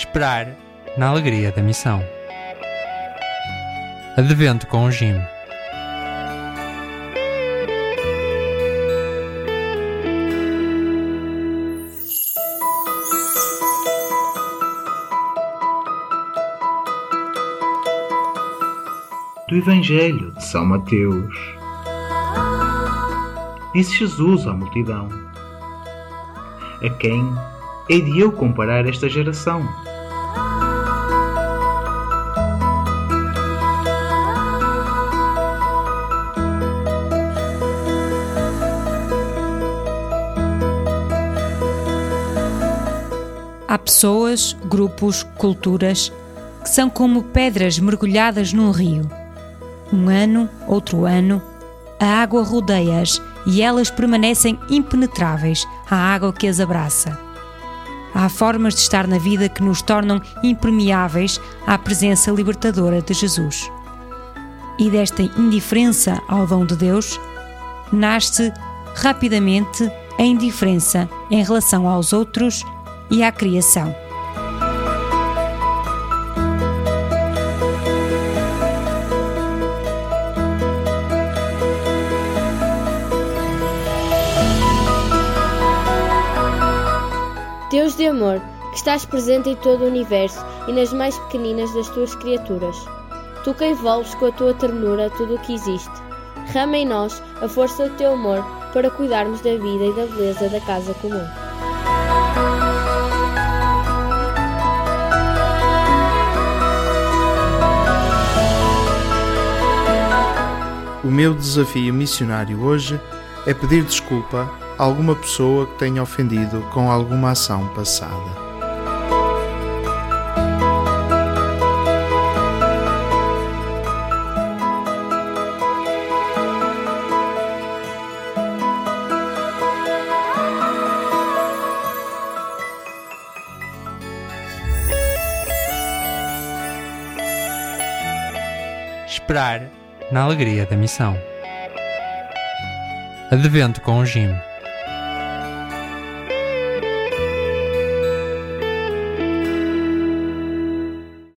Esperar na alegria da missão. Advento com o Jim. Do Evangelho de São Mateus. Disse Jesus à multidão: A quem hei de eu comparar esta geração? Há pessoas, grupos, culturas que são como pedras mergulhadas num rio. Um ano, outro ano, a água rodeia-as e elas permanecem impenetráveis à água que as abraça. Há formas de estar na vida que nos tornam impermeáveis à presença libertadora de Jesus. E desta indiferença ao dom de Deus, nasce rapidamente a indiferença em relação aos outros e à criação. Deus de amor, que estás presente em todo o universo e nas mais pequeninas das tuas criaturas. Tu que envolves com a tua ternura tudo o que existe. Rama em nós a força do teu amor para cuidarmos da vida e da beleza da casa comum. O meu desafio missionário hoje é pedir desculpa a alguma pessoa que tenha ofendido com alguma ação passada. Esperar na alegria da missão. Advento com o Jim.